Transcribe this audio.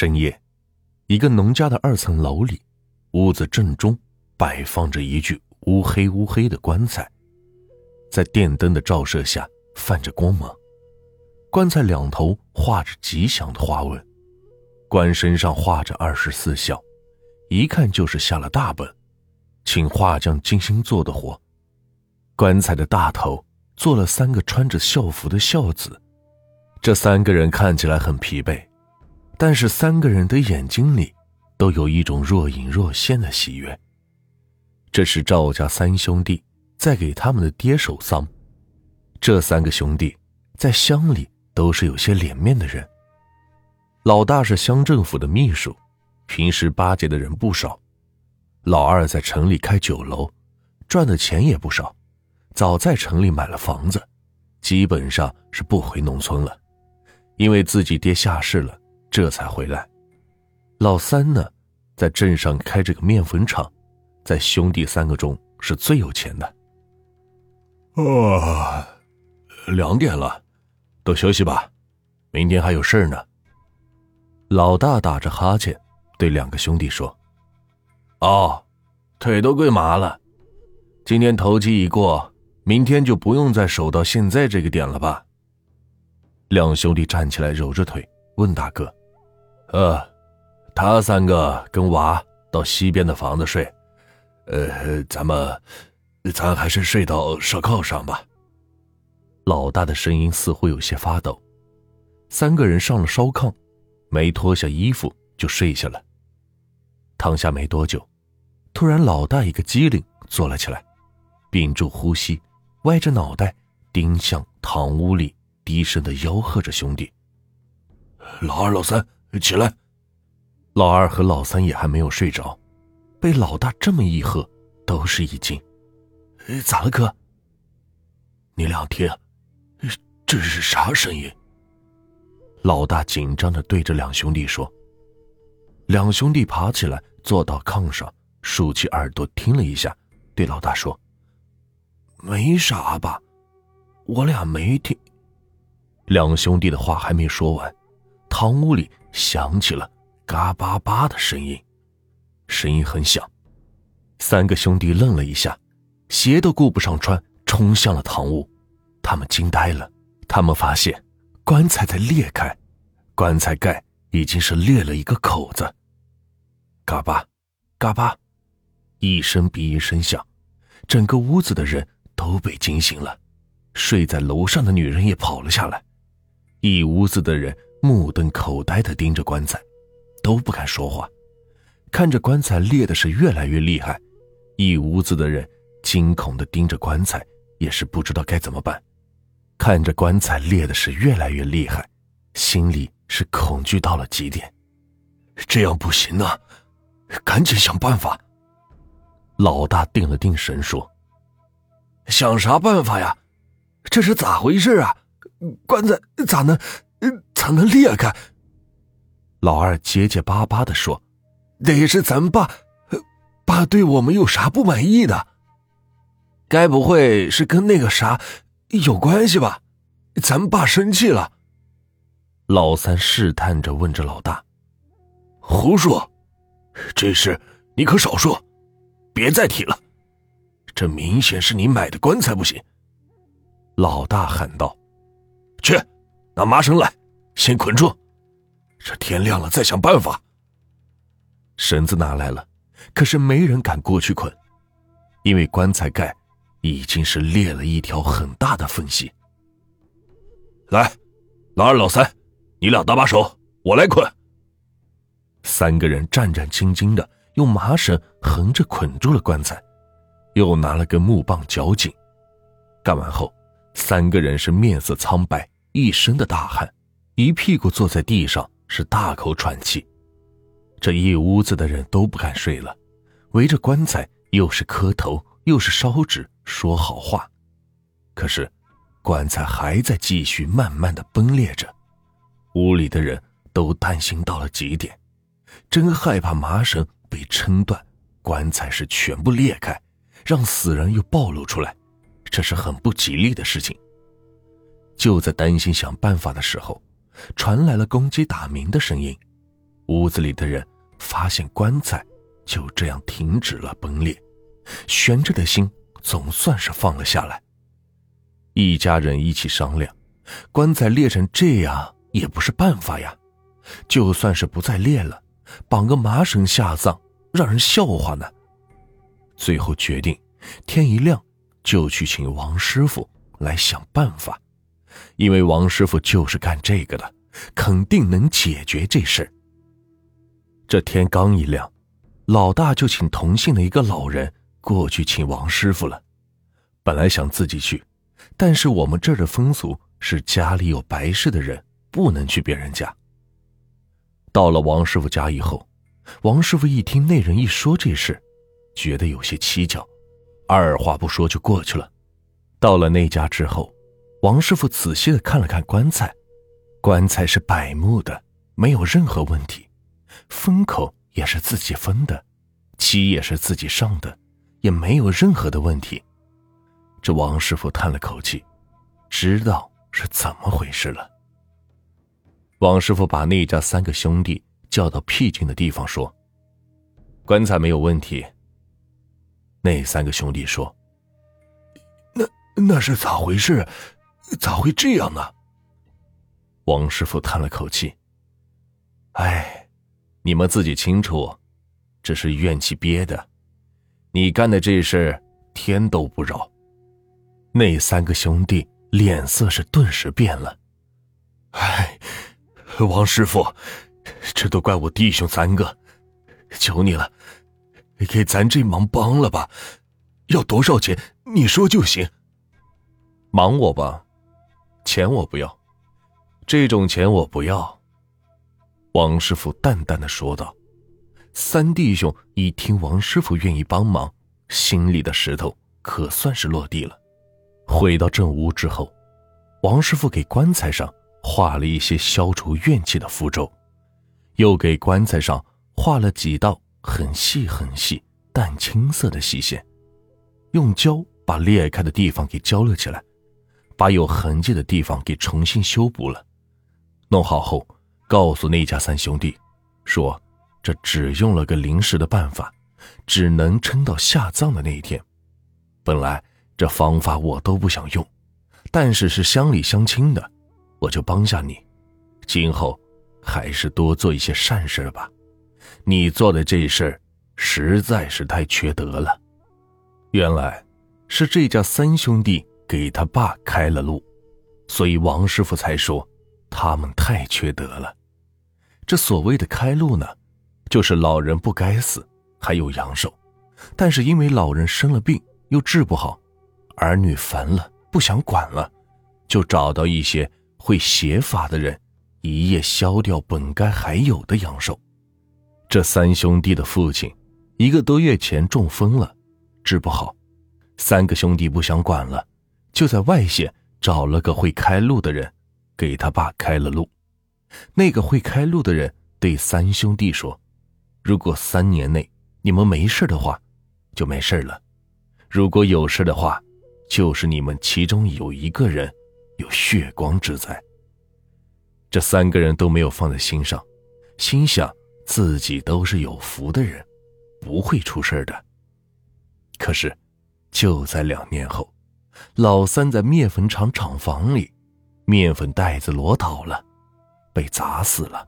深夜，一个农家的二层楼里，屋子正中摆放着一具乌黑乌黑的棺材，在电灯的照射下泛着光芒。棺材两头画着吉祥的花纹，棺身上画着二十四孝，一看就是下了大本，请画匠精心做的活。棺材的大头做了三个穿着校服的孝子，这三个人看起来很疲惫。但是三个人的眼睛里，都有一种若隐若现的喜悦。这是赵家三兄弟在给他们的爹守丧。这三个兄弟在乡里都是有些脸面的人。老大是乡政府的秘书，平时巴结的人不少。老二在城里开酒楼，赚的钱也不少，早在城里买了房子，基本上是不回农村了，因为自己爹下世了。这才回来。老三呢，在镇上开着个面粉厂，在兄弟三个中是最有钱的。啊，两点了，都休息吧，明天还有事呢。老大打着哈欠，对两个兄弟说：“哦，腿都跪麻了。今天头七已过，明天就不用再守到现在这个点了吧？”两兄弟站起来，揉着腿，问大哥。呃，他三个跟娃到西边的房子睡，呃，咱们，咱还是睡到烧炕上吧。老大的声音似乎有些发抖。三个人上了烧炕，没脱下衣服就睡下了。躺下没多久，突然老大一个机灵坐了起来，屏住呼吸，歪着脑袋盯向堂屋里，低声的吆喝着兄弟：“老二、老三。”起来！老二和老三也还没有睡着，被老大这么一喝，都是一惊。咋了，哥？你俩听，这是啥声音？老大紧张的对着两兄弟说。两兄弟爬起来，坐到炕上，竖起耳朵听了一下，对老大说：“没啥吧，我俩没听。”两兄弟的话还没说完，堂屋里。响起了嘎巴巴的声音，声音很响。三个兄弟愣了一下，鞋都顾不上穿，冲向了堂屋。他们惊呆了，他们发现棺材在裂开，棺材盖已经是裂了一个口子。嘎巴，嘎巴，一声比一声响，整个屋子的人都被惊醒了。睡在楼上的女人也跑了下来，一屋子的人。目瞪口呆的盯着棺材，都不敢说话。看着棺材裂的是越来越厉害，一屋子的人惊恐的盯着棺材，也是不知道该怎么办。看着棺材裂的是越来越厉害，心里是恐惧到了极点。这样不行啊，赶紧想办法。老大定了定神说：“想啥办法呀？这是咋回事啊？棺材咋能……”咋能裂开？老二结结巴巴的说：“得是咱爸，爸对我们有啥不满意的？该不会是跟那个啥有关系吧？咱爸生气了。”老三试探着问着老大：“胡说！这事你可少说，别再提了。这明显是你买的棺材不行。”老大喊道：“去，拿麻绳来。”先捆住，这天亮了再想办法。绳子拿来了，可是没人敢过去捆，因为棺材盖已经是裂了一条很大的缝隙。来，老二、老三，你俩搭把手，我来捆。三个人战战兢兢的用麻绳横着捆住了棺材，又拿了根木棒绞紧。干完后，三个人是面色苍白，一身的大汗。一屁股坐在地上，是大口喘气。这一屋子的人都不敢睡了，围着棺材，又是磕头，又是烧纸，说好话。可是，棺材还在继续慢慢的崩裂着。屋里的人都担心到了极点，真害怕麻绳被撑断，棺材是全部裂开，让死人又暴露出来，这是很不吉利的事情。就在担心想办法的时候。传来了公鸡打鸣的声音，屋子里的人发现棺材就这样停止了崩裂，悬着的心总算是放了下来。一家人一起商量，棺材裂成这样也不是办法呀，就算是不再裂了，绑个麻绳下葬，让人笑话呢。最后决定，天一亮就去请王师傅来想办法，因为王师傅就是干这个的，肯定能解决这事这天刚一亮，老大就请同姓的一个老人过去请王师傅了。本来想自己去，但是我们这儿的风俗是家里有白事的人不能去别人家。到了王师傅家以后，王师傅一听那人一说这事。觉得有些蹊跷，二话不说就过去了。到了那家之后，王师傅仔细的看了看棺材，棺材是柏木的，没有任何问题，封口也是自己封的，漆也是自己上的，也没有任何的问题。这王师傅叹了口气，知道是怎么回事了。王师傅把那家三个兄弟叫到僻静的地方说：“棺材没有问题。”那三个兄弟说：“那那是咋回事？咋会这样呢？”王师傅叹了口气：“哎，你们自己清楚，这是怨气憋的。你干的这事，天都不饶。”那三个兄弟脸色是顿时变了。“哎，王师傅，这都怪我弟兄三个，求你了。”给咱这忙帮了吧，要多少钱你说就行。忙我吧，钱我不要，这种钱我不要。王师傅淡淡的说道。三弟兄一听王师傅愿意帮忙，心里的石头可算是落地了。回到正屋之后，王师傅给棺材上画了一些消除怨气的符咒，又给棺材上画了几道。很细很细、淡青色的细线，用胶把裂开的地方给胶了起来，把有痕迹的地方给重新修补了。弄好后，告诉那家三兄弟，说这只用了个临时的办法，只能撑到下葬的那一天。本来这方法我都不想用，但是是乡里乡亲的，我就帮下你。今后还是多做一些善事吧。你做的这事儿实在是太缺德了。原来，是这家三兄弟给他爸开了路，所以王师傅才说他们太缺德了。这所谓的开路呢，就是老人不该死，还有阳寿，但是因为老人生了病又治不好，儿女烦了不想管了，就找到一些会邪法的人，一夜消掉本该还有的阳寿。这三兄弟的父亲，一个多月前中风了，治不好。三个兄弟不想管了，就在外县找了个会开路的人，给他爸开了路。那个会开路的人对三兄弟说：“如果三年内你们没事的话，就没事了；如果有事的话，就是你们其中有一个人有血光之灾。”这三个人都没有放在心上，心想。自己都是有福的人，不会出事的。可是，就在两年后，老三在面粉厂厂房里，面粉袋子摞倒了，被砸死了。